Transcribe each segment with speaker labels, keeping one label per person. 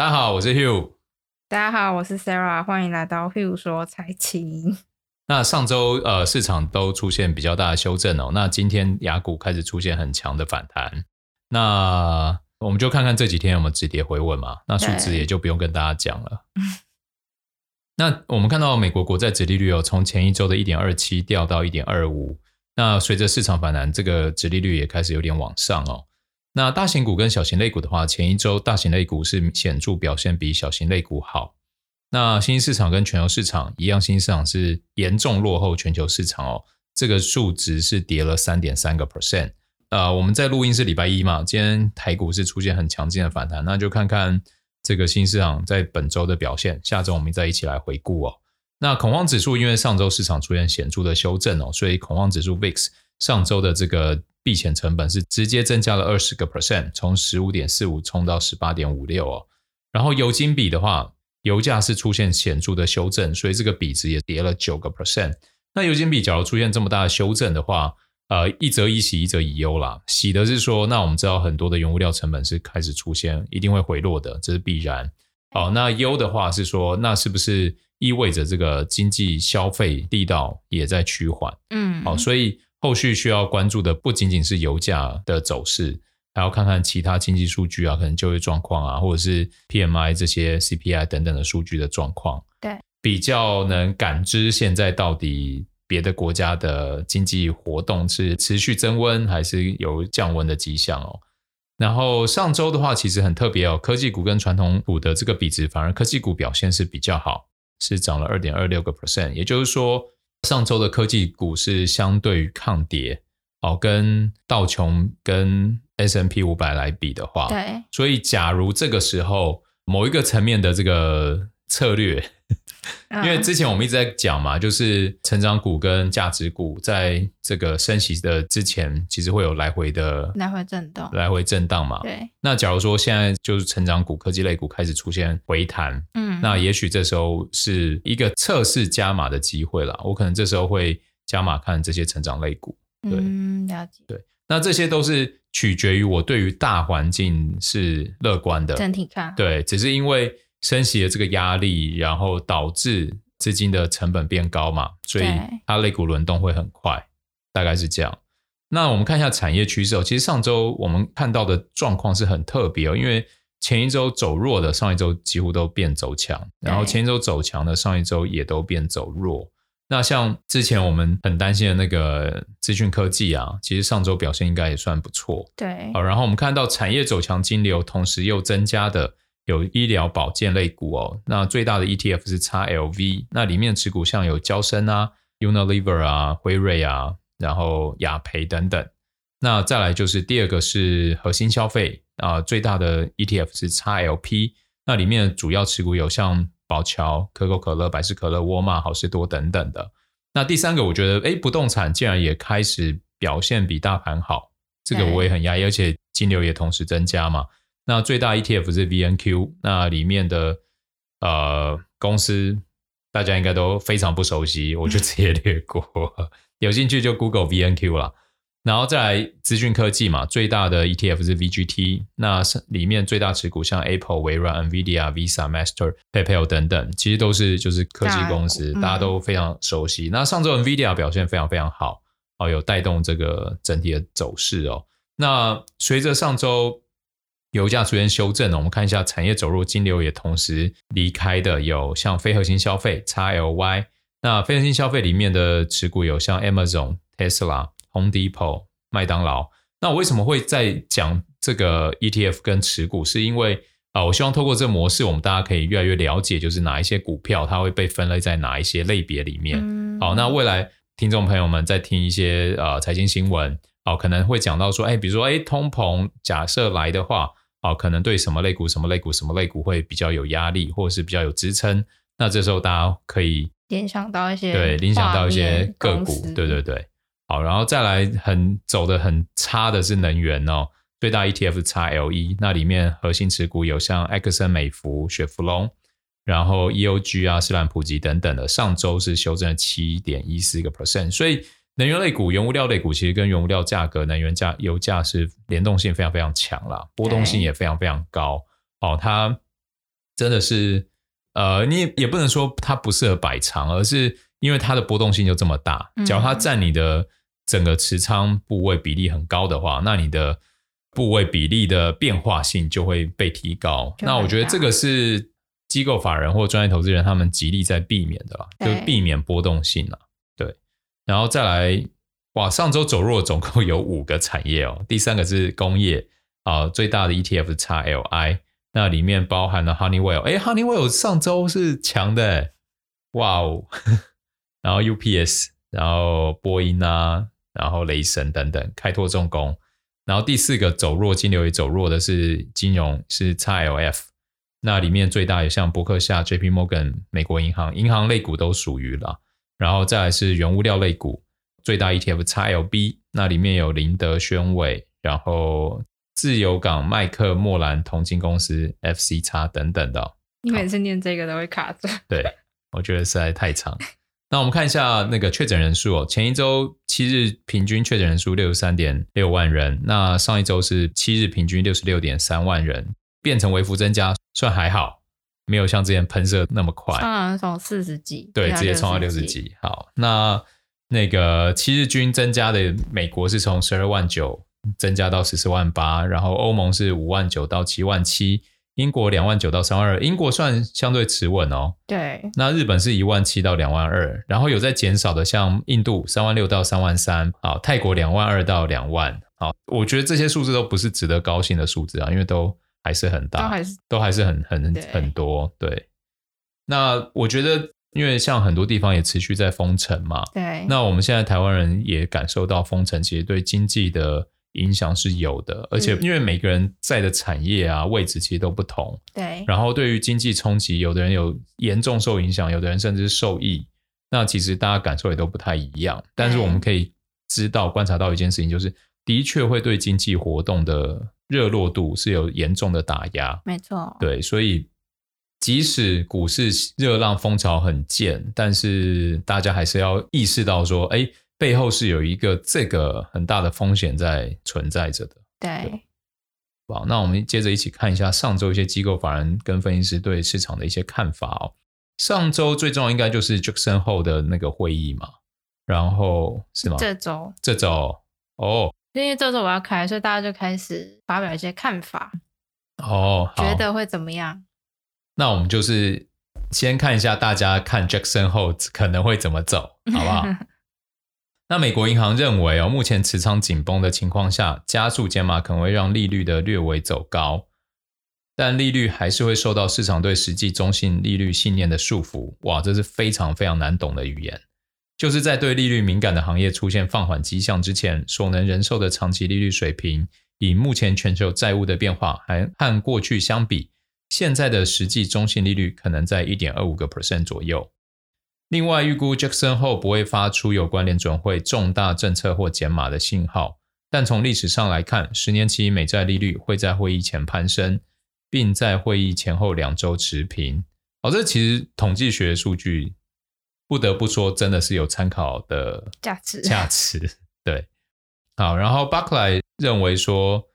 Speaker 1: 大家好，我是 Hugh。
Speaker 2: 大家好，我是 Sarah。欢迎来到 Hugh 说财经。
Speaker 1: 那上周呃，市场都出现比较大的修正哦。那今天雅股开始出现很强的反弹。那我们就看看这几天有没有止跌回稳嘛。那数值也就不用跟大家讲了。那我们看到美国国债殖利率哦从前一周的一点二七掉到一点二五。那随着市场反弹，这个殖利率也开始有点往上哦。那大型股跟小型类股的话，前一周大型类股是显著表现比小型类股好。那新兴市场跟全球市场一样，新兴市场是严重落后全球市场哦。这个数值是跌了三点三个 percent。呃，我们在录音是礼拜一嘛，今天台股是出现很强劲的反弹，那就看看这个新市场在本周的表现。下周我们再一起来回顾哦。那恐慌指数因为上周市场出现显著的修正哦，所以恐慌指数 VIX 上周的这个。避险成本是直接增加了二十个 percent，从十五点四五冲到十八点五六哦。然后油金比的话，油价是出现显著的修正，所以这个比值也跌了九个 percent。那油金比假如出现这么大的修正的话，呃，一则以喜，一则以忧啦。喜的是说，那我们知道很多的原物料成本是开始出现一定会回落的，这是必然。好，那忧的话是说，那是不是意味着这个经济消费力道也在趋缓？嗯，好，所以。后续需要关注的不仅仅是油价的走势，还要看看其他经济数据啊，可能就业状况啊，或者是 PMI 这些 CPI 等等的数据的状况。
Speaker 2: 对，
Speaker 1: 比较能感知现在到底别的国家的经济活动是持续增温，还是有降温的迹象哦。然后上周的话，其实很特别哦，科技股跟传统股的这个比值，反而科技股表现是比较好，是涨了二点二六个 percent，也就是说。上周的科技股是相对于抗跌，哦，跟道琼跟 S&P 五百来比的话，
Speaker 2: 对，
Speaker 1: 所以假如这个时候某一个层面的这个策略。因为之前我们一直在讲嘛，就是成长股跟价值股在这个升息的之前，其实会有来回的
Speaker 2: 来回震荡，
Speaker 1: 来回震荡嘛。
Speaker 2: 对。
Speaker 1: 那假如说现在就是成长股、科技类股开始出现回弹，嗯，那也许这时候是一个测试加码的机会了。我可能这时候会加码看这些成长类股。对，
Speaker 2: 嗯，了解。
Speaker 1: 对，那这些都是取决于我对于大环境是乐观的，
Speaker 2: 整体看。
Speaker 1: 对，只是因为。升息的这个压力，然后导致资金的成本变高嘛，所以它类股轮动会很快，大概是这样。那我们看一下产业趋势哦，其实上周我们看到的状况是很特别哦，因为前一周走弱的，上一周几乎都变走强，然后前一周走强的，上一周也都变走弱。那像之前我们很担心的那个资讯科技啊，其实上周表现应该也算不错。
Speaker 2: 对，
Speaker 1: 好，然后我们看到产业走强，金流同时又增加的。有医疗保健类股哦，那最大的 ETF 是 XLV，那里面持股像有交生啊、Unilever 啊、辉瑞啊，然后雅培等等。那再来就是第二个是核心消费啊，最大的 ETF 是 XLP，那里面主要持股有像宝侨、可口可乐、百事可乐、沃尔玛、好事多等等的。那第三个我觉得，诶，不动产竟然也开始表现比大盘好，这个我也很讶异，而且金流也同时增加嘛。那最大 ETF 是 VNQ，那里面的呃公司大家应该都非常不熟悉，我就直接略过。有兴趣就 Google VNQ 啦。然后再来资讯科技嘛，最大的 ETF 是 VGT，那里面最大持股像 Apple、微软、NVIDIA、Visa、Master、PayPal 等等，其实都是就是科技公司，大家都非常熟悉。那上周 NVIDIA 表现非常非常好，哦，有带动这个整体的走势哦。那随着上周油价出现修正，我们看一下产业走弱，金流也同时离开的有像非核心消费 XLY，那非核心消费里面的持股有像 Amazon、Tesla、Home Depot、麦当劳。那我为什么会在讲这个 ETF 跟持股？是因为啊、呃，我希望透过这个模式，我们大家可以越来越了解，就是哪一些股票它会被分类在哪一些类别里面。嗯、好，那未来听众朋友们在听一些呃财经新闻，哦、呃，可能会讲到说，哎，比如说，哎，通膨假设来的话。哦，可能对什么类股、什么类股、什么类股会比较有压力，或者是比较有支撑。那这时候大家可以
Speaker 2: 联想到一些
Speaker 1: 对，联想到一些个股，对对对。好，然后再来很走的很差的是能源哦，最大 ETF XLE，那里面核心持股有像埃克森美孚、雪佛龙，然后 EOG 啊、斯兰普吉等等的，上周是修正了七点一四个 percent，所以。能源类股、原物料类股，其实跟原物料价格、能源价、油价是联动性非常非常强啦，波动性也非常非常高。哦，它真的是，呃，你也也不能说它不适合摆长，而是因为它的波动性就这么大。假如它占你的整个持仓部位比例很高的话，那你的部位比例的变化性就会被提高。那我觉得这个是机构法人或专业投资人他们极力在避免的啦，就避免波动性了。然后再来，哇，上周走弱总共有五个产业哦。第三个是工业啊，最大的 ETF 是 XLI。那里面包含了 Honeywell，哎，Honeywell 上周是强的，哇哦，然后 UPS，然后波音啊，然后雷神等等，开拓重工，然后第四个走弱，金流也走弱的是金融，是 XLF，那里面最大也像伯克夏、JP Morgan、美国银行，银行类股都属于了，然后再来是原物料类股，最大 ETF XLB，那里面有林德宣伟，然后。自由港、麦克莫兰同金公司、FCX 等等的，
Speaker 2: 你每次念这个都会卡住。
Speaker 1: 对，我觉得实在太长。那我们看一下那个确诊人数哦，前一周七日平均确诊人数六十三点六万人，那上一周是七日平均六十六点三万人，变成微幅增加，算还好，没有像之前喷射那么快。
Speaker 2: 啊，从四十几，
Speaker 1: 对，直接冲到六十几。好，那那个七日均增加的美国是从十二万九。增加到十四万八，然后欧盟是五万九到七万七，英国两万九到三万二，英国算相对持稳哦。
Speaker 2: 对，
Speaker 1: 那日本是一万七到两万二，然后有在减少的，像印度三万六到三万三，好，泰国两万二到两万，好，我觉得这些数字都不是值得高兴的数字啊，因为都还是很大，都还是都还是很很很多。对，那我觉得，因为像很多地方也持续在封城嘛，
Speaker 2: 对，
Speaker 1: 那我们现在台湾人也感受到封城其实对经济的。影响是有的，而且因为每个人在的产业啊位置其实都不同，
Speaker 2: 对。
Speaker 1: 然后对于经济冲击，有的人有严重受影响，有的人甚至是受益。那其实大家感受也都不太一样。但是我们可以知道、观察到一件事情，就是的确会对经济活动的热络度是有严重的打压。
Speaker 2: 没错。
Speaker 1: 对，所以即使股市热浪风潮很健，但是大家还是要意识到说，哎。背后是有一个这个很大的风险在存在着的。
Speaker 2: 对，
Speaker 1: 好，那我们接着一起看一下上周一些机构法人跟分析师对市场的一些看法哦。上周最重要应该就是 Jackson Hole 的那个会议嘛，然后是吗？
Speaker 2: 这周，
Speaker 1: 这周哦，
Speaker 2: 因为这周我要开，所以大家就开始发表一些看法。
Speaker 1: 哦，
Speaker 2: 觉得会怎么样？
Speaker 1: 那我们就是先看一下大家看 Jackson Hole 可能会怎么走，好不好？那美国银行认为哦，目前持仓紧绷的情况下，加速减码可能会让利率的略微走高，但利率还是会受到市场对实际中性利率信念的束缚。哇，这是非常非常难懂的语言。就是在对利率敏感的行业出现放缓迹象之前，所能忍受的长期利率水平，以目前全球债务的变化，还和过去相比，现在的实际中性利率可能在一点二五个 percent 左右。另外，预估 Jackson 后不会发出有关联准会重大政策或减码的信号，但从历史上来看，十年期美债利率会在会议前攀升，并在会议前后两周持平。哦，这其实统计学数据不得不说真的是有参考的价值。价值 对，好。然后 Buckline 认为说，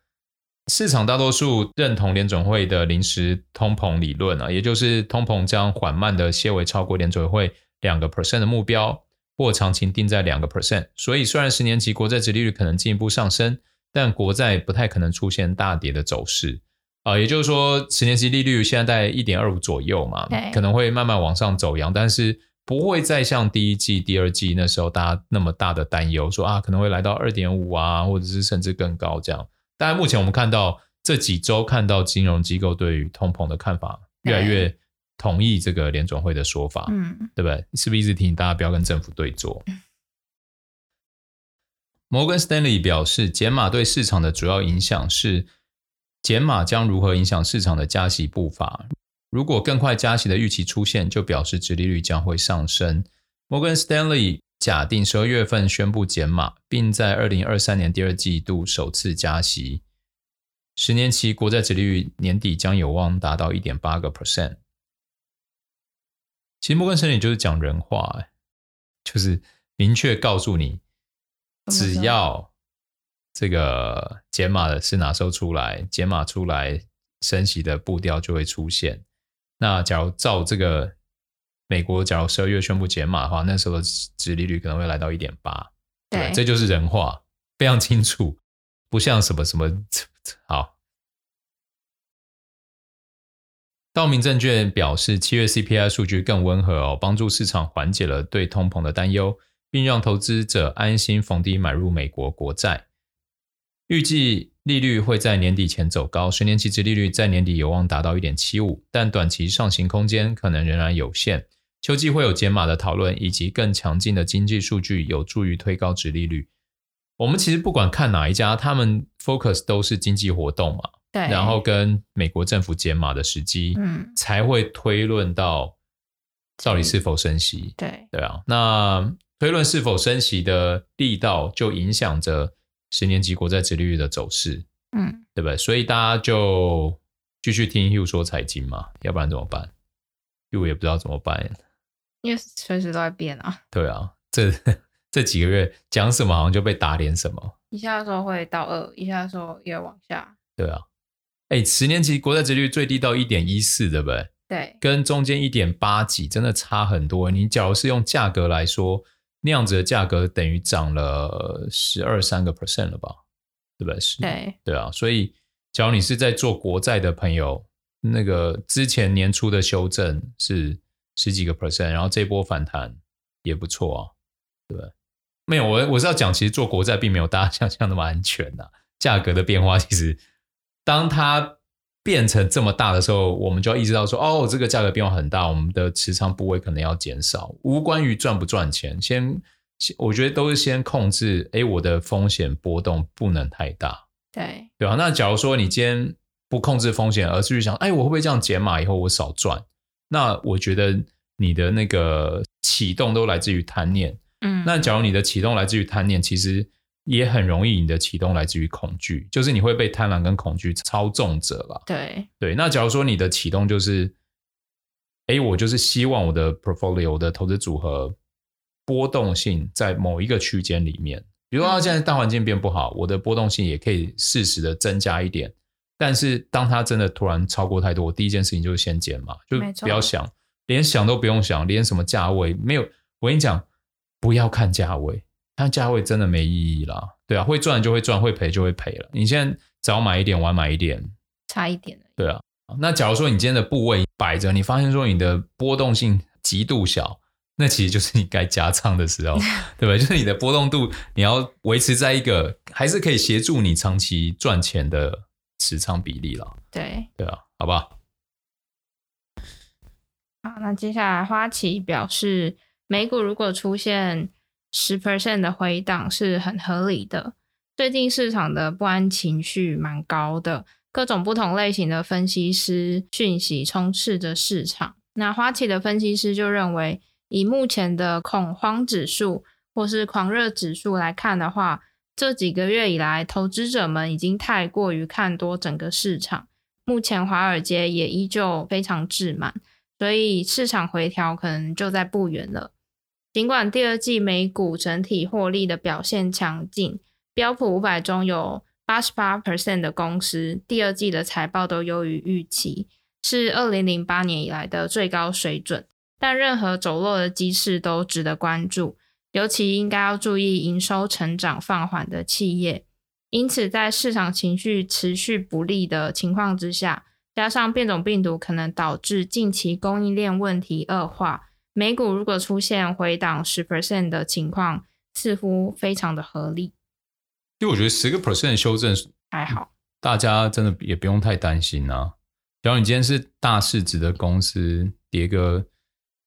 Speaker 1: 市场大多数认同联准会的临时通膨理论啊，也就是通膨将缓慢的些微超过联准会。两个 percent 的目标，或长期定在两个 percent，所以虽然十年期国债殖利率可能进一步上升，但国债不太可能出现大跌的走势啊、呃。也就是说，十年期利率现在在一点二五左右嘛，可能会慢慢往上走扬，但是不会再像第一季、第二季那时候大家那么大的担忧，说啊可能会来到二点五啊，或者是甚至更高这样。当然，目前我们看到这几周看到金融机构对于通膨的看法越来越。同意这个联总会的说法，嗯，对不对？是不是一直提醒大家不要跟政府对坐？摩根士丹利表示，减码对市场的主要影响是减码将如何影响市场的加息步伐。如果更快加息的预期出现，就表示殖利率将会上升。摩根士丹利假定十二月份宣布减码，并在二零二三年第二季度首次加息，十年期国债殖利率年底将有望达到一点八个 percent。其实摩根士丹利就是讲人话，就是明确告诉你，只要这个减码的是哪时候出来，减码出来升息的步调就会出现。那假如照这个美国，假如十二月宣布减码的话，那时候的殖利率可能会来到一点八。对，这就是人话，非常清楚，不像什么什么好。道明证券表示，七月 CPI 数据更温和哦，帮助市场缓解了对通膨的担忧，并让投资者安心逢低买入美国国债。预计利率会在年底前走高，十年期殖利率在年底有望达到一点七五，但短期上行空间可能仍然有限。秋季会有减码的讨论，以及更强劲的经济数据有助于推高殖利率。我们其实不管看哪一家，他们 focus 都是经济活动嘛，对，然后跟美国政府减码的时机，嗯，才会推论到到底是否升息，对，对啊，那推论是否升息的力道就影响着。十年期国债殖利率的走势，嗯，对不对？所以大家就继续听 Hugh 说财经嘛，要不然怎么办？Hugh 也不知道怎么办，
Speaker 2: 因为随时都在变啊。
Speaker 1: 对啊，这这几个月讲什么好像就被打脸什么，
Speaker 2: 一下说会到二，一下说又往下。
Speaker 1: 对啊，哎，十年期国债殖利率最低到一点一四，对不对？
Speaker 2: 对，
Speaker 1: 跟中间一点八几真的差很多。你假如是用价格来说。那样子的价格等于涨了十二三个 percent 了吧？对不对？是，对，对啊。所以，假如你是在做国债的朋友，那个之前年初的修正是十几个 percent，然后这波反弹也不错啊，对不对？没有，我我是要讲，其实做国债并没有大家想象那么安全呐。价格的变化其实，当它变成这么大的时候，我们就要意识到说，哦，这个价格变化很大，我们的持仓部位可能要减少。无关于赚不赚钱，先，我觉得都是先控制，哎，我的风险波动不能太大。
Speaker 2: 对，
Speaker 1: 对啊？那假如说你今天不控制风险，而是去想，哎，我会不会这样减码以后我少赚？那我觉得你的那个启动都来自于贪念。嗯，那假如你的启动来自于贪念，其实。也很容易，你的启动来自于恐惧，就是你会被贪婪跟恐惧操纵着了。
Speaker 2: 对
Speaker 1: 对，那假如说你的启动就是，哎，我就是希望我的 portfolio 我的投资组合波动性在某一个区间里面，比如说现在大环境变不好，我的波动性也可以适时的增加一点。但是当它真的突然超过太多，我第一件事情就是先减嘛，就不要想，连想都不用想，连什么价位没有。我跟你讲，不要看价位。它价位真的没意义啦，对啊，会赚就会赚，会赔就会赔了。你现在早买一点，晚买一点，
Speaker 2: 差一点。
Speaker 1: 对啊，那假如说你今天的部位摆着，你发现说你的波动性极度小，那其实就是你该加仓的时候，对吧？就是你的波动度你要维持在一个还是可以协助你长期赚钱的持仓比例了。
Speaker 2: 对，
Speaker 1: 对啊，好不好？
Speaker 2: 好，那接下来花旗表示，美股如果出现十 percent 的回档是很合理的。最近市场的不安情绪蛮高的，各种不同类型的分析师讯息充斥着市场。那花旗的分析师就认为，以目前的恐慌指数或是狂热指数来看的话，这几个月以来，投资者们已经太过于看多整个市场。目前华尔街也依旧非常滞满，所以市场回调可能就在不远了。尽管第二季美股整体获利的表现强劲，标普五百中有八十八 percent 的公司第二季的财报都优于预期，是二零零八年以来的最高水准。但任何走弱的机势都值得关注，尤其应该要注意营收成长放缓的企业。因此，在市场情绪持续不利的情况之下，加上变种病毒可能导致近期供应链问题恶化。美股如果出现回档十 percent 的情况，似乎非常的合理。
Speaker 1: 因为我觉得十个 percent 修正
Speaker 2: 还好，
Speaker 1: 大家真的也不用太担心啊。假如你今天是大市值的公司，跌个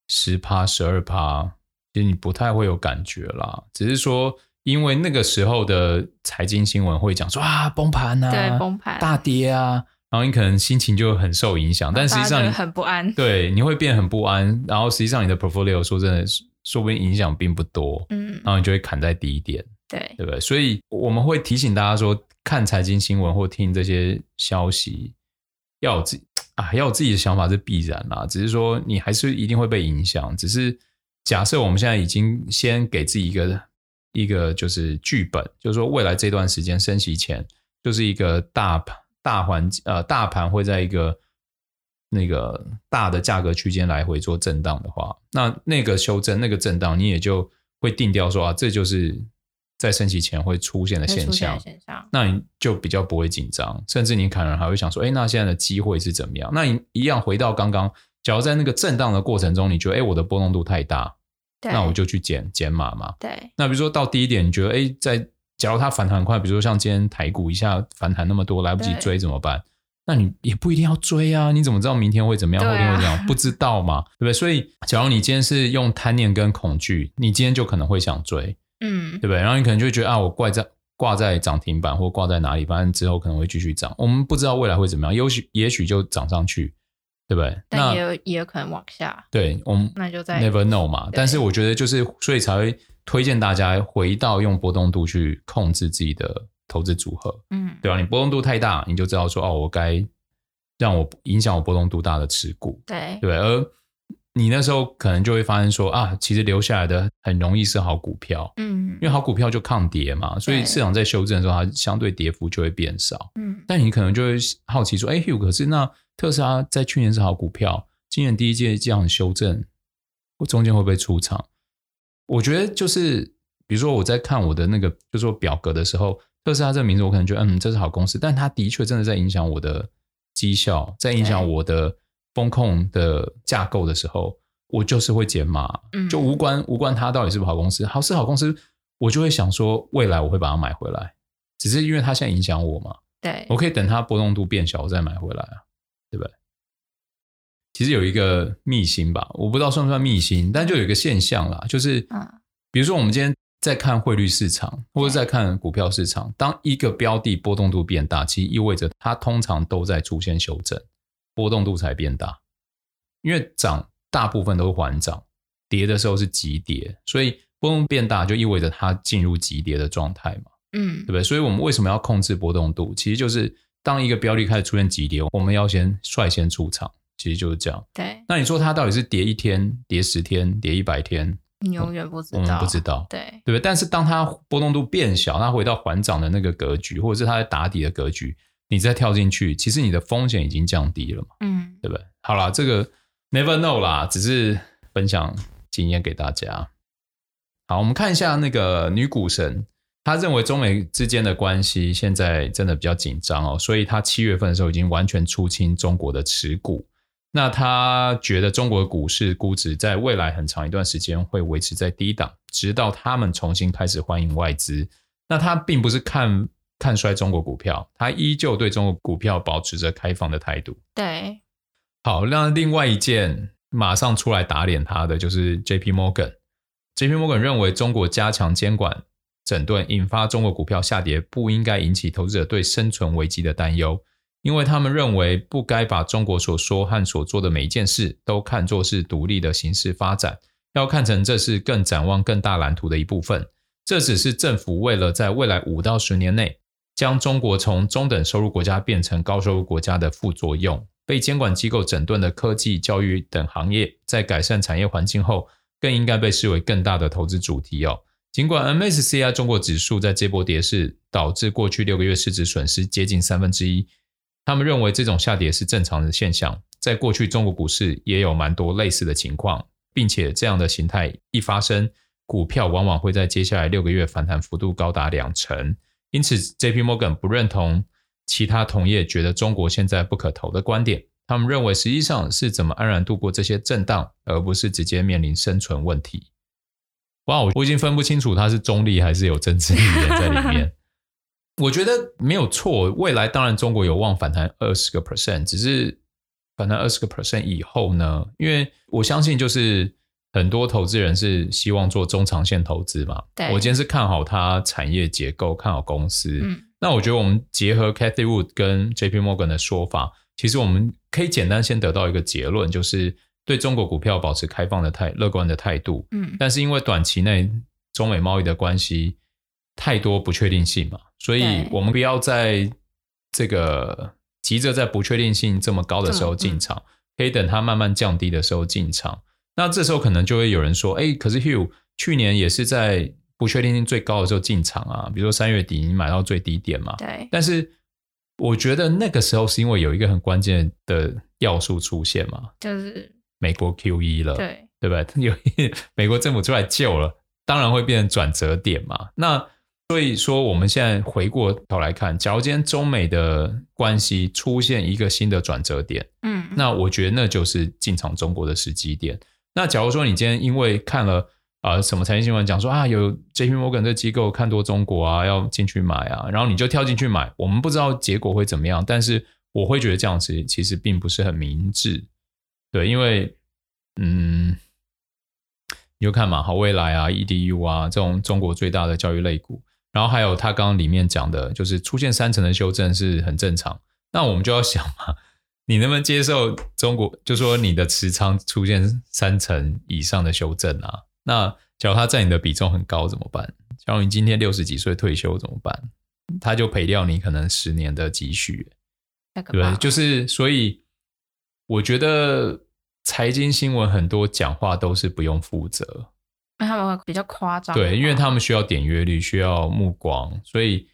Speaker 1: 十趴、十二趴，其实你不太会有感觉啦。只是说，因为那个时候的财经新闻会讲说啊，崩盘啊，
Speaker 2: 对，崩盘，
Speaker 1: 大跌啊。然后你可能心情就很受影响，但实际上你
Speaker 2: 很不安，
Speaker 1: 对，你会变很不安。然后实际上你的 portfolio 说真的，说不定影响并不多，嗯，然后你就会砍在低点，
Speaker 2: 对，
Speaker 1: 对不对？所以我们会提醒大家说，看财经新闻或听这些消息，要有自己啊，要有自己的想法是必然啦。只是说你还是一定会被影响。只是假设我们现在已经先给自己一个一个就是剧本，就是说未来这段时间升息前就是一个大盘。大环呃，大盘会在一个那个大的价格区间来回做震荡的话，那那个修正那个震荡，你也就会定调说啊，这就是在升息前会出现的现象。现象，那你就比较不会紧张，甚至你可能还会想说，哎，那现在的机会是怎么样？那你一样回到刚刚，假如在那个震荡的过程中，你觉得哎，我的波动度太大，那我就去减减码嘛。
Speaker 2: 对。那
Speaker 1: 比如说到低点，你觉得哎，在假如它反弹很快，比如说像今天台股一下反弹那么多，来不及追怎么办？那你也不一定要追啊，你怎么知道明天会怎么样，后天会怎样？不知道嘛，对不对？所以，假如你今天是用贪念跟恐惧，你今天就可能会想追，嗯，对不对？然后你可能就会觉得啊，我挂在挂在涨停板或挂在哪里，反正之后可能会继续涨。我们不知道未来会怎么样，也许也许就涨上去，对不对？
Speaker 2: 但也有也有可能往下。
Speaker 1: 对，我们
Speaker 2: 那就在
Speaker 1: never know 嘛。但是我觉得就是，所以才会推荐大家回到用波动度去控制自己的投资组合，嗯，对吧？你波动度太大，你就知道说哦，我该。让我影响我波动度大的持股，
Speaker 2: 对
Speaker 1: 对，而你那时候可能就会发现说啊，其实留下来的很容易是好股票，嗯，因为好股票就抗跌嘛，所以市场在修正的时候，它相对跌幅就会变少，嗯。但你可能就会好奇说，哎，Hugh，可是那特斯拉在去年是好股票，今年第一季这样修正，我中间会不会出场？我觉得就是，比如说我在看我的那个，就是说表格的时候，特斯拉这个名字，我可能觉得嗯，这是好公司，但它的确真的在影响我的。绩效在影响我的风控的架构的时候，我就是会减码，就无关。无关它到底是不是好公司，好是好公司，我就会想说未来我会把它买回来，只是因为它现在影响我嘛，
Speaker 2: 对，
Speaker 1: 我可以等它波动度变小我再买回来啊，对不对？其实有一个秘辛吧，我不知道算不算秘辛，但就有一个现象啦，就是，比如说我们今天。在看汇率市场，或者在看股票市场，当一个标的波动度变大，其实意味着它通常都在出现修正，波动度才变大。因为涨大部分都是缓涨，跌的时候是急跌，所以波动变大就意味着它进入急跌的状态嘛，嗯，对不对？所以我们为什么要控制波动度？其实就是当一个标的开始出现急跌，我们要先率先出场，其实就是这样。
Speaker 2: 对，
Speaker 1: 那你说它到底是跌一天、跌十天、跌一百天？
Speaker 2: 你永远不知道，
Speaker 1: 我们不知道，
Speaker 2: 对
Speaker 1: 对不对？但是当它波动度变小，它回到缓涨的那个格局，或者是它在打底的格局，你再跳进去，其实你的风险已经降低了嘛，嗯，对不对？好啦，这个 never know 啦，只是分享经验给大家。好，我们看一下那个女股神，她认为中美之间的关系现在真的比较紧张哦，所以她七月份的时候已经完全出清中国的持股。那他觉得中国的股市估值在未来很长一段时间会维持在低档，直到他们重新开始欢迎外资。那他并不是看看衰中国股票，他依旧对中国股票保持着开放的态度。
Speaker 2: 对，
Speaker 1: 好，那另外一件马上出来打脸他的就是 J.P. Morgan。J.P. Morgan 认为中国加强监管整顿，引发中国股票下跌，不应该引起投资者对生存危机的担忧。因为他们认为不该把中国所说和所做的每一件事都看作是独立的形式发展，要看成这是更展望更大蓝图的一部分。这只是政府为了在未来五到十年内将中国从中等收入国家变成高收入国家的副作用。被监管机构整顿的科技、教育等行业，在改善产业环境后，更应该被视为更大的投资主题哦。尽管 MSCI 中国指数在这波跌势导致过去六个月市值损失接近三分之一。他们认为这种下跌是正常的现象，在过去中国股市也有蛮多类似的情况，并且这样的形态一发生，股票往往会在接下来六个月反弹幅度高达两成。因此，J.P. Morgan 不认同其他同业觉得中国现在不可投的观点。他们认为实际上是怎么安然度过这些震荡，而不是直接面临生存问题。哇，我已经分不清楚它是中立还是有政治语言在里面。我觉得没有错，未来当然中国有望反弹二十个 percent，只是反弹二十个 percent 以后呢？因为我相信就是很多投资人是希望做中长线投资嘛。对，我今天是看好它产业结构，看好公司。嗯，那我觉得我们结合 Cathie Wood 跟 JP Morgan 的说法，其实我们可以简单先得到一个结论，就是对中国股票保持开放的态乐观的态度。嗯，但是因为短期内中美贸易的关系。太多不确定性嘛，所以我们不要在这个急着在不确定性这么高的时候进场，可以等它慢慢降低的时候进场。那这时候可能就会有人说：“哎，可是 Hugh 去年也是在不确定性最高的时候进场啊，比如说三月底你买到最低点嘛。”对。但是我觉得那个时候是因为有一个很关键的要素出现嘛，
Speaker 2: 就是
Speaker 1: 美国 QE 了，
Speaker 2: 对
Speaker 1: 对不对？有美国政府出来救了，当然会变成转折点嘛。那所以说，我们现在回过头来看，假如今天中美的关系出现一个新的转折点，
Speaker 2: 嗯，
Speaker 1: 那我觉得那就是进场中国的时机点。那假如说你今天因为看了。啊、呃，什么财经新闻讲说啊，有 JP Morgan 这机构看多中国啊，要进去买啊，然后你就跳进去买，我们不知道结果会怎么样，但是我会觉得这样子其实并不是很明智，对，因为嗯，你就看嘛，好未来啊，EDU 啊，这种中国最大的教育类股，然后还有他刚刚里面讲的，就是出现三成的修正是很正常，那我们就要想嘛，你能不能接受中国，就说你的持仓出现三成以上的修正啊？那假如它占你的比重很高怎么办？假如你今天六十几岁退休怎么办？他就赔掉你可能十年的积蓄，对，就是所以我觉得财经新闻很多讲话都是不用负责，
Speaker 2: 因为他们会比较夸张，
Speaker 1: 对，因为他们需要点阅率，需要目光，所以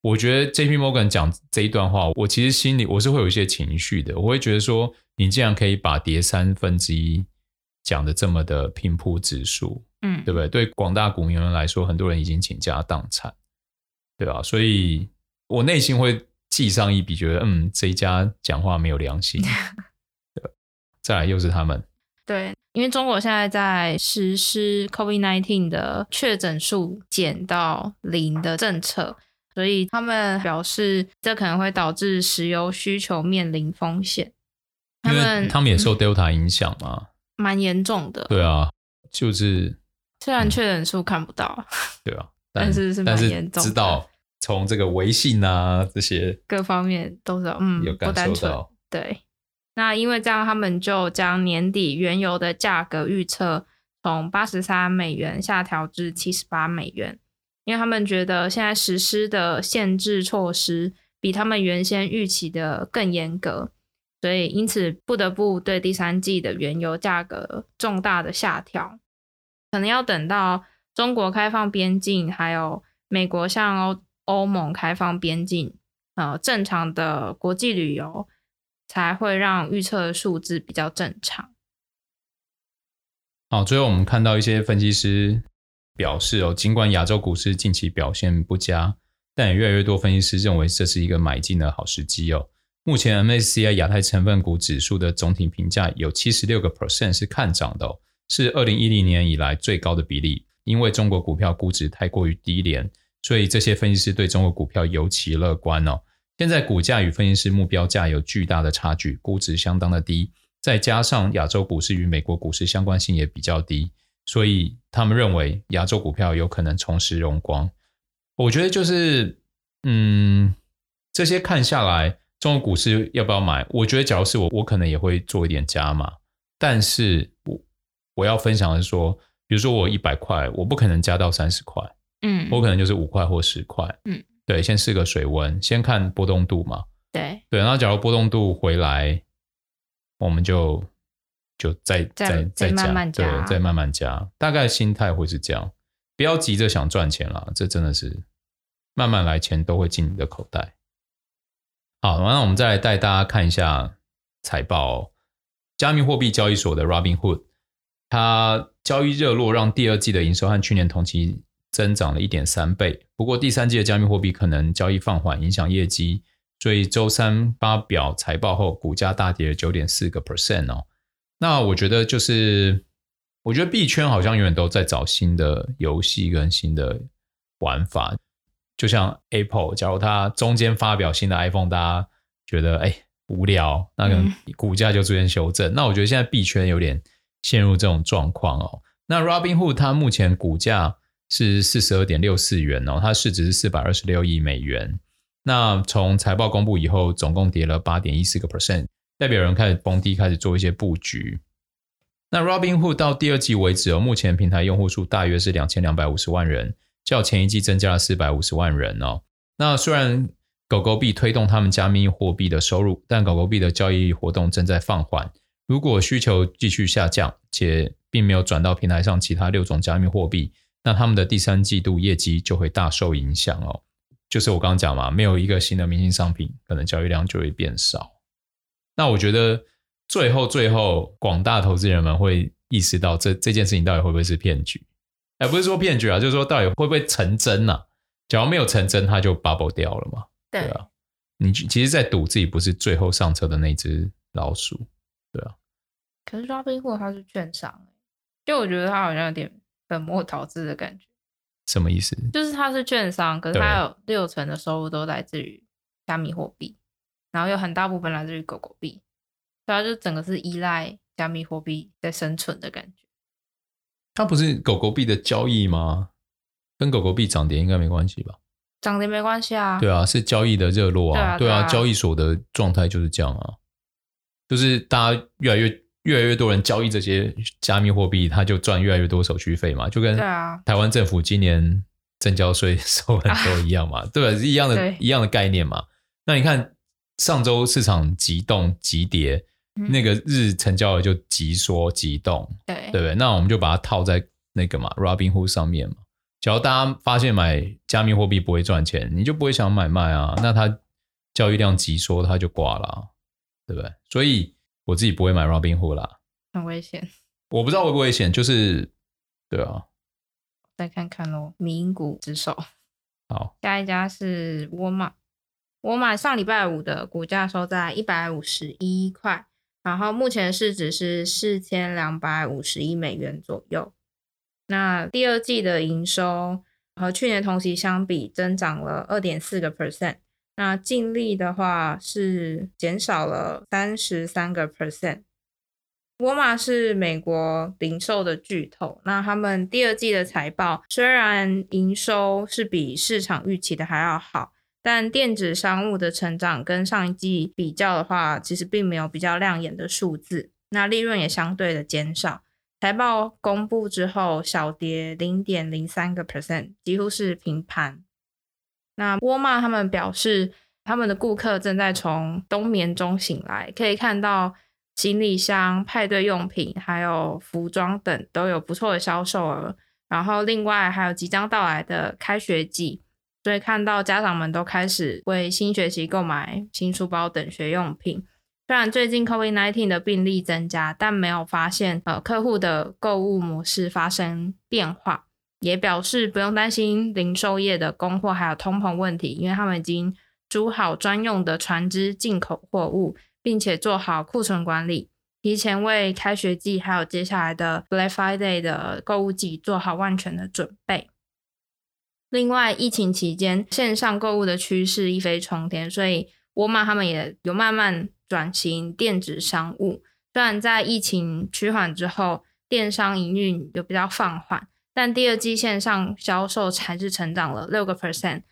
Speaker 1: 我觉得 JP Morgan 讲这一段话，我其实心里我是会有一些情绪的，我会觉得说，你竟然可以把跌三分之一。讲的这么的平铺直述，嗯，对不对？对广大股民们来说，很多人已经倾家荡产，对吧？所以我内心会记上一笔，觉得嗯，这一家讲话没有良心。对，再来又是他们，
Speaker 2: 对，因为中国现在在实施 COVID-19 的确诊数减到零的政策，所以他们表示这可能会导致石油需求面临风险。
Speaker 1: 他们他们也受 Delta 影响嘛。嗯
Speaker 2: 蛮严重的，
Speaker 1: 对啊，就是
Speaker 2: 虽然确诊数看不到，嗯、
Speaker 1: 对啊，
Speaker 2: 但，但是是蛮严重的。
Speaker 1: 知道从这个微信啊这些
Speaker 2: 各方面都是嗯有感受到。对，那因为这样，他们就将年底原油的价格预测从八十三美元下调至七十八美元，因为他们觉得现在实施的限制措施比他们原先预期的更严格。所以，因此不得不对第三季的原油价格重大的下调，可能要等到中国开放边境，还有美国向欧欧盟开放边境，呃，正常的国际旅游才会让预测的数字比较正常。
Speaker 1: 好，最后我们看到一些分析师表示哦，尽管亚洲股市近期表现不佳，但也越来越多分析师认为这是一个买进的好时机哦。目前 MSCI 亚太成分股指数的总体评价有七十六个 percent 是看涨的，是二零一零年以来最高的比例。因为中国股票估值太过于低廉，所以这些分析师对中国股票尤其乐观哦。现在股价与分析师目标价有巨大的差距，估值相当的低，再加上亚洲股市与美国股市相关性也比较低，所以他们认为亚洲股票有可能重拾荣光。我觉得就是，嗯，这些看下来。中国股市要不要买？我觉得，假如是我，我可能也会做一点加码。但是我我要分享的是说，比如说我一百块，我不可能加到三十块，嗯，我可能就是五块或十块，嗯，对，先试个水温，先看波动度嘛，
Speaker 2: 对
Speaker 1: 对。然后假如波动度回来，我们就就再再再加，对，再慢慢加。大概心态会是这样，不要急着想赚钱了，这真的是慢慢来，钱都会进你的口袋。好，那我们再来带大家看一下财报哦。加密货币交易所的 Robinhood，它交易热络，让第二季的营收和去年同期增长了一点三倍。不过第三季的加密货币可能交易放缓，影响业绩，所以周三发表财报后，股价大跌了九点四个 percent 哦。那我觉得就是，我觉得币圈好像永远都在找新的游戏跟新的玩法。就像 Apple，假如它中间发表新的 iPhone，大家觉得哎无聊，那个股价就出现修正。嗯、那我觉得现在币圈有点陷入这种状况哦。那 Robinhood 它目前股价是四十二点六四元哦，它市值是四百二十六亿美元。那从财报公布以后，总共跌了八点一四个 percent，代表人开始崩低，开始做一些布局。那 Robinhood 到第二季为止哦，目前平台用户数大约是两千两百五十万人。较前一季增加了四百五十万人哦。那虽然狗狗币推动他们加密货币的收入，但狗狗币的交易活动正在放缓。如果需求继续下降，且并没有转到平台上其他六种加密货币，那他们的第三季度业绩就会大受影响哦。就是我刚刚讲嘛，没有一个新的明星商品，可能交易量就会变少。那我觉得最后最后，广大投资人们会意识到这这件事情到底会不会是骗局？哎，不是说骗局啊，就是说到底会不会成真呐、啊？假如没有成真，它就 bubble 掉了嘛。对，对啊，你其实，在赌自己不是最后上车的那只老鼠。对啊。
Speaker 2: 可是 Robinhood 它是券商，就我觉得它好像有点本末倒置的感觉。
Speaker 1: 什么意思？
Speaker 2: 就是它是券商，可是它有六成的收入都来自于加密货币，然后有很大部分来自于狗狗币，所以它就整个是依赖加密货币在生存的感觉。
Speaker 1: 它不是狗狗币的交易吗？跟狗狗币涨跌应该没关系吧？
Speaker 2: 涨跌没关系啊。
Speaker 1: 对啊，是交易的热络啊。对啊，
Speaker 2: 对啊，
Speaker 1: 交易所的状态就是这样啊，就是大家越来越。越来越多人交易这些加密货币，他就赚越来越多手续费嘛，就跟台湾政府今年证交税收很多一样嘛，对吧？是一样的，一样的概念嘛。那你看上周市场急动急跌，那个日成交额就急缩急动，对对不对？那我们就把它套在那个嘛，Robinhood 上面嘛。只要大家发现买加密货币不会赚钱，你就不会想买卖啊。那它交易量急缩，它就挂了，对不对？所以。我自己不会买 Robinhood 啦，
Speaker 2: 很危险。
Speaker 1: 我不知道危不危险，就是对啊。
Speaker 2: 再看看喽，名股之首。
Speaker 1: 好，
Speaker 2: 下一家是沃尔玛。沃尔玛上礼拜五的股价收在一百五十一块，然后目前市值是四千两百五十亿美元左右。那第二季的营收和去年同期相比，增长了二点四个 percent。那净利的话是减少了三十三个 percent。沃尔玛是美国零售的巨头，那他们第二季的财报虽然营收是比市场预期的还要好，但电子商务的成长跟上一季比较的话，其实并没有比较亮眼的数字。那利润也相对的减少。财报公布之后，小跌零点零三个 percent，几乎是平盘。那沃尔玛他们表示，他们的顾客正在从冬眠中醒来，可以看到行李箱、派对用品还有服装等都有不错的销售额。然后另外还有即将到来的开学季，所以看到家长们都开始为新学期购买新书包等学用品。虽然最近 COVID-19 的病例增加，但没有发现呃客户的购物模式发生变化。也表示不用担心零售业的供货还有通膨问题，因为他们已经租好专用的船只进口货物，并且做好库存管理，提前为开学季还有接下来的 Black Friday 的购物季做好万全的准备。另外，疫情期间线上购物的趋势一飞冲天，所以沃尔玛他们也有慢慢转型电子商务。虽然在疫情趋缓之后，电商营运有比较放缓。但第二季线上销售还是成长了六个 percent，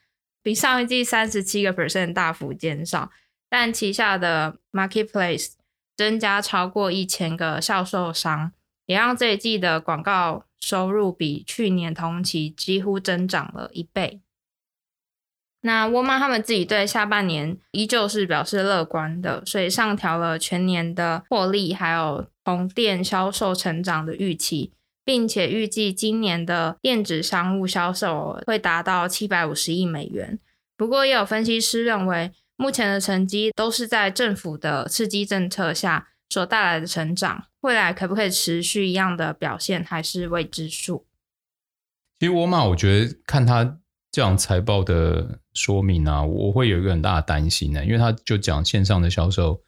Speaker 2: 比上一季三十七个 percent 大幅减少。但旗下的 marketplace 增加超过一千个销售商，也让这一季的广告收入比去年同期几乎增长了一倍。那沃尔玛他们自己对下半年依旧是表示乐观的，所以上调了全年的获利还有同店销售成长的预期。并且预计今年的电子商务销售额会达到七百五十亿美元。不过，也有分析师认为，目前的成绩都是在政府的刺激政策下所带来的成长，未来可不可以持续一样的表现，还是未知数。
Speaker 1: 其实沃尔玛，我觉得看他这样财报的说明啊，我会有一个很大的担心呢，因为他就讲线上的销售。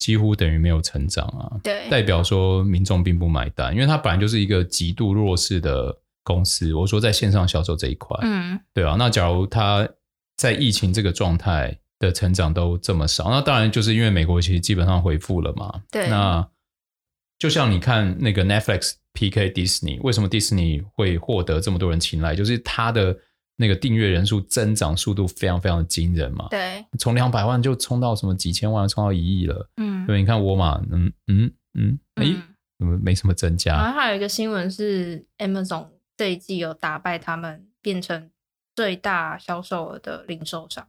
Speaker 1: 几乎等于没有成长啊，对，代表说民众并不买单，因为它本来就是一个极度弱势的公司。我说在线上销售这一块，嗯，对啊。那假如它在疫情这个状态的成长都这么少，那当然就是因为美国其实基本上恢复了嘛。对，那就像你看那个 Netflix PK Disney，为什么 Disney 会获得这么多人青睐？就是它的。那个订阅人数增长速度非常非常的惊人嘛，对，从两百万就冲到什么几千万，冲到一亿了，嗯，所以你看沃尔玛，嗯嗯嗯，哎、嗯，怎么没什么增加？
Speaker 2: 然后还有一个新闻是，Amazon 这一季有打败他们，变成最大销售额的零售商。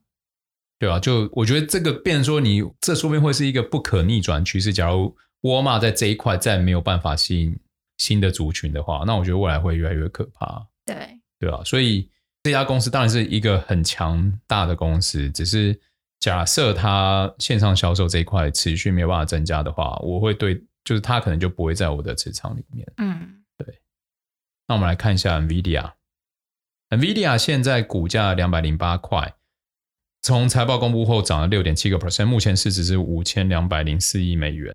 Speaker 1: 对啊，就我觉得这个变成说你这说不定会是一个不可逆转趋势。假如沃尔玛在这一块再没有办法吸引新的族群的话，那我觉得未来会越来越可怕。
Speaker 2: 对，
Speaker 1: 对啊，所以。这家公司当然是一个很强大的公司，只是假设它线上销售这一块持续没有办法增加的话，我会对，就是它可能就不会在我的职场里面。
Speaker 2: 嗯，
Speaker 1: 对。那我们来看一下 NVIDIA，NVIDIA 现在股价两百零八块。从财报公布后涨了六点七个 percent，目前市值是五千两百零四亿美元。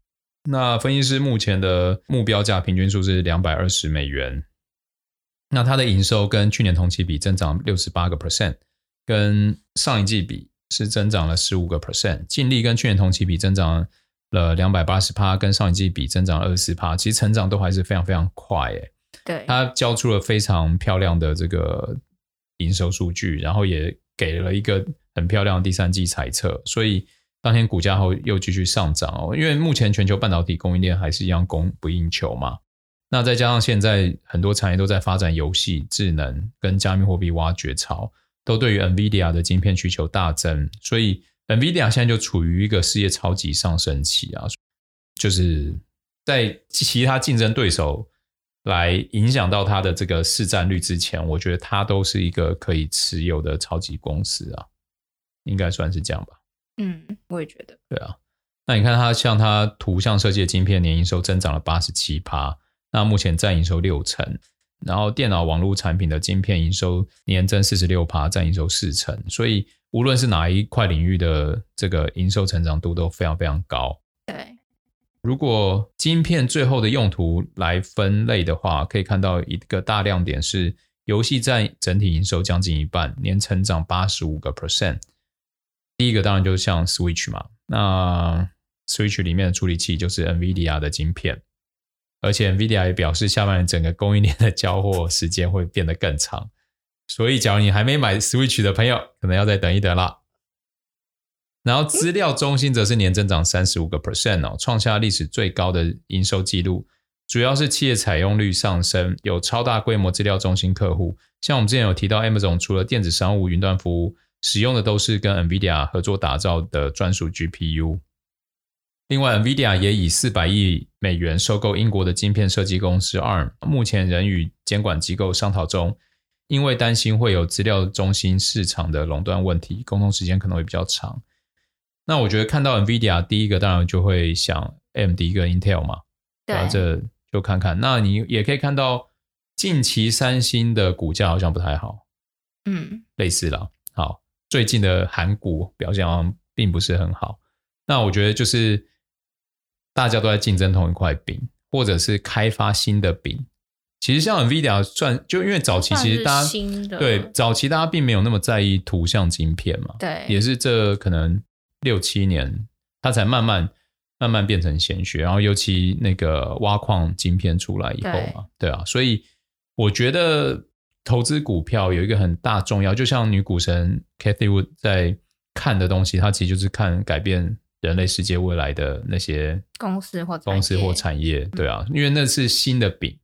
Speaker 1: 那分析师目前的目标价平均数是两百二十美元。那它的营收跟去年同期比增长六十八个 percent，跟上一季比是增长了十五个 percent。净利跟去年同期比增长了两百八十趴，跟上一季比增长了二十四趴，其实成长都还是非常非常快诶。
Speaker 2: 对，
Speaker 1: 它交出了非常漂亮的这个营收数据，然后也给了一个。很漂亮的第三季猜测，所以当天股价后又继续上涨哦。因为目前全球半导体供应链还是一样供不应求嘛。那再加上现在很多产业都在发展游戏、智能跟加密货币挖掘潮，都对于 NVIDIA 的晶片需求大增，所以 NVIDIA 现在就处于一个事业超级上升期啊。就是在其他竞争对手来影响到它的这个市占率之前，我觉得它都是一个可以持有的超级公司啊。应该算是这样吧。
Speaker 2: 嗯，我也觉得。
Speaker 1: 对啊，那你看它像它图像设计的晶片年营收增长了八十七趴，那目前占营收六成。然后电脑网络产品的晶片营收年增四十六趴，占营收四成。所以无论是哪一块领域的这个营收成长度都非常非常高。
Speaker 2: 对，
Speaker 1: 如果晶片最后的用途来分类的话，可以看到一个大亮点是游戏占整体营收将近一半，年成长八十五个 percent。第一个当然就是像 Switch 嘛，那 Switch 里面的处理器就是 NVIDIA 的晶片，而且 NVIDIA 也表示下半年整个供应链的交货时间会变得更长，所以假如你还没买 Switch 的朋友，可能要再等一等啦。然后资料中心则是年增长三十五个 percent 哦，创下历史最高的营收纪录，主要是企业采用率上升，有超大规模资料中心客户，像我们之前有提到 Amazon 除了电子商务云端服务。使用的都是跟 NVIDIA 合作打造的专属 GPU。另外，NVIDIA 也以四百亿美元收购英国的晶片设计公司 ARM，目前仍与监管机构商讨中，因为担心会有资料中心市场的垄断问题，沟通时间可能会比较长。那我觉得看到 NVIDIA 第一个当然就会想 AMD 跟 Intel 嘛，
Speaker 2: 对，
Speaker 1: 然后这就看看。那你也可以看到近期三星的股价好像不太好，
Speaker 2: 嗯，
Speaker 1: 类似了，好。最近的韩股表现好像并不是很好，那我觉得就是大家都在竞争同一块饼，或者是开发新的饼。其实像 NVIDIA 算，就因为早期其实大家对早期大家并没有那么在意图像晶片嘛，
Speaker 2: 对，
Speaker 1: 也是这可能六七年它才慢慢慢慢变成显学，然后尤其那个挖矿晶片出来以后嘛，对，对啊，所以我觉得。投资股票有一个很大重要，就像女股神 Cathie Wood 在看的东西，它其实就是看改变人类世界未来的那些
Speaker 2: 公司或
Speaker 1: 公司或产业，对啊，因为那是新的饼。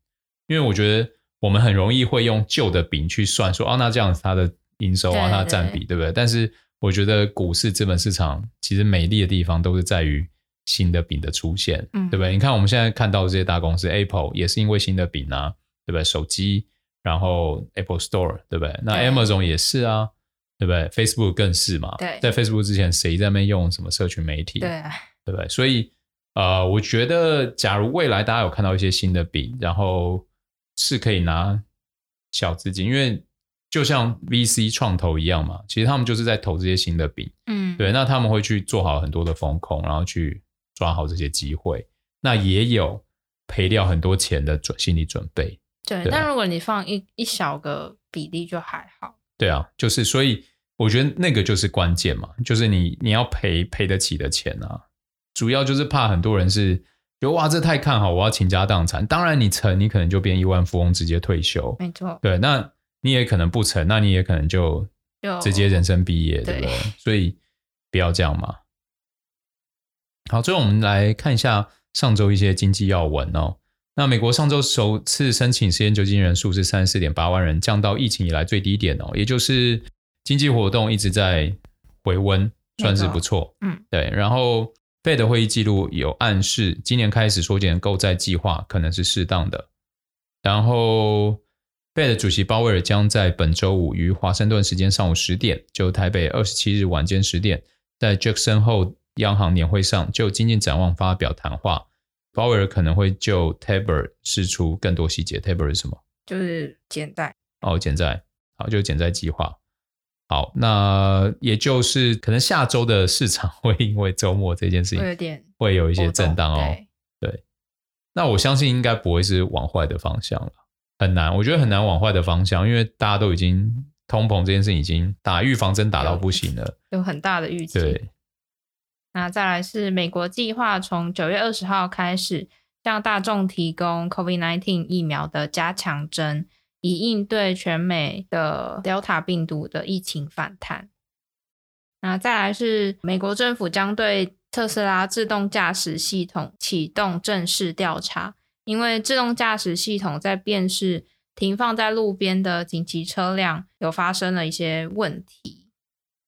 Speaker 1: 因为我觉得我们很容易会用旧的饼去算说，哦，那这样子它的营收啊，它的占比，对不对？但是我觉得股市资本市场其实美丽的地方都是在于新的饼的出现，对不对？你看我们现在看到的这些大公司，Apple 也是因为新的饼啊，对不对？手机。然后 Apple Store 对不对？那 Amazon 也是啊，对不对？Facebook 更是嘛。
Speaker 2: 对，
Speaker 1: 在 Facebook 之前，谁在那边用什么社群媒体？
Speaker 2: 对，
Speaker 1: 对不对？所以呃，我觉得，假如未来大家有看到一些新的饼，然后是可以拿小资金，因为就像 VC 创投一样嘛，其实他们就是在投这些新的饼。
Speaker 2: 嗯，
Speaker 1: 对，那他们会去做好很多的风控，然后去抓好这些机会。那也有赔掉很多钱的准心理准备。
Speaker 2: 对，但如果你放一一小个比例就还好。
Speaker 1: 对啊，就是所以我觉得那个就是关键嘛，就是你你要赔赔得起的钱啊，主要就是怕很多人是觉得哇，这太看好，我要倾家荡产。当然你成，你可能就变亿万富翁，直接退休。
Speaker 2: 没错。
Speaker 1: 对，那你也可能不成，那你也可能就直接人生毕业，对不对？所以不要这样嘛。好，最后我们来看一下上周一些经济要闻哦。那美国上周首次申请失业救济金人数是三十四点八万人，降到疫情以来最低点哦，也就是经济活动一直在回温，算是不错。
Speaker 2: 嗯，
Speaker 1: 对。然后 Fed 的会议记录有暗示，今年开始缩减购债计划可能是适当的。然后 Fed 主席鲍威尔将在本周五于华盛顿时间上午十点，就台北二十七日晚间十点，在 Jackson Hole 央行年会上就经济展望发表谈话。鲍威尔可能会就 Taper 释出更多细节。Taper 是什么？
Speaker 2: 就是减债。
Speaker 1: 哦，减债。好，就是减债计划。好，那也就是可能下周的市场 会因为周末这件事情会有点会有一些震荡哦。对，对，那我相信应该不会是往坏的方向了。很难，我觉得很难往坏的方向，因为大家都已经通膨这件事情已经打预防针打到不行了，
Speaker 2: 有，有很大的预期。
Speaker 1: 对，
Speaker 2: 那再来是美国计划从九月二十号开始向大众提供 COVID-19 疫苗的加强针，以应对全美的 Delta 病毒的疫情反弹。那再来是美国政府将对特斯拉自动驾驶系统启动正式调查。因为自动驾驶系统在辨识停放在路边的紧急车辆，有发生了一些问题。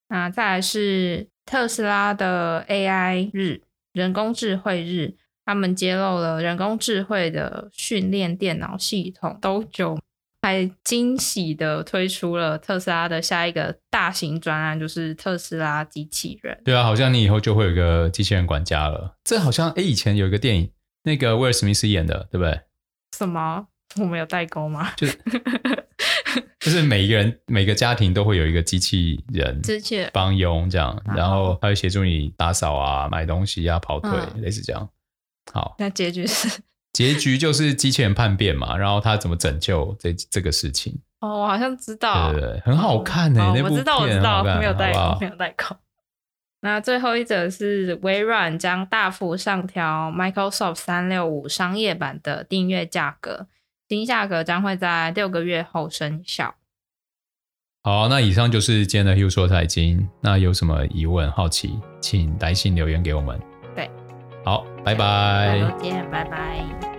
Speaker 2: 那再来是特斯拉的 AI 日，人工智慧日，他们揭露了人工智慧的训练电脑系统 Dojo，还惊喜的推出了特斯拉的下一个大型专案，就是特斯拉机器人。
Speaker 1: 对啊，好像你以后就会有一个机器人管家了。这好像诶，以前有一个电影。那个威尔史密斯演的，对不对？
Speaker 2: 什么？我们有代沟吗？
Speaker 1: 就是 就是每一个人每个家庭都会有一个机器人，
Speaker 2: 机器人
Speaker 1: 帮佣这样，然后他会协助你打扫啊、买东西啊、跑腿，嗯、类似这样。好，
Speaker 2: 那结局是？
Speaker 1: 结局就是机器人叛变嘛，然后他怎么拯救这这个事情？
Speaker 2: 哦，我好像知道，
Speaker 1: 对对对，很好看呢、欸。
Speaker 2: 哦、
Speaker 1: 那部片
Speaker 2: 我知道，我知道，没有代沟，
Speaker 1: 好好
Speaker 2: 没有代沟。那最后一则是微软将大幅上调 Microsoft 三六五商业版的订阅价格，新价格将会在六个月后生效。
Speaker 1: 好，那以上就是今天的 Hugh 说财经。那有什么疑问、好奇，请来信留言给我们。
Speaker 2: 对，
Speaker 1: 好，拜拜。
Speaker 2: 再见，拜拜。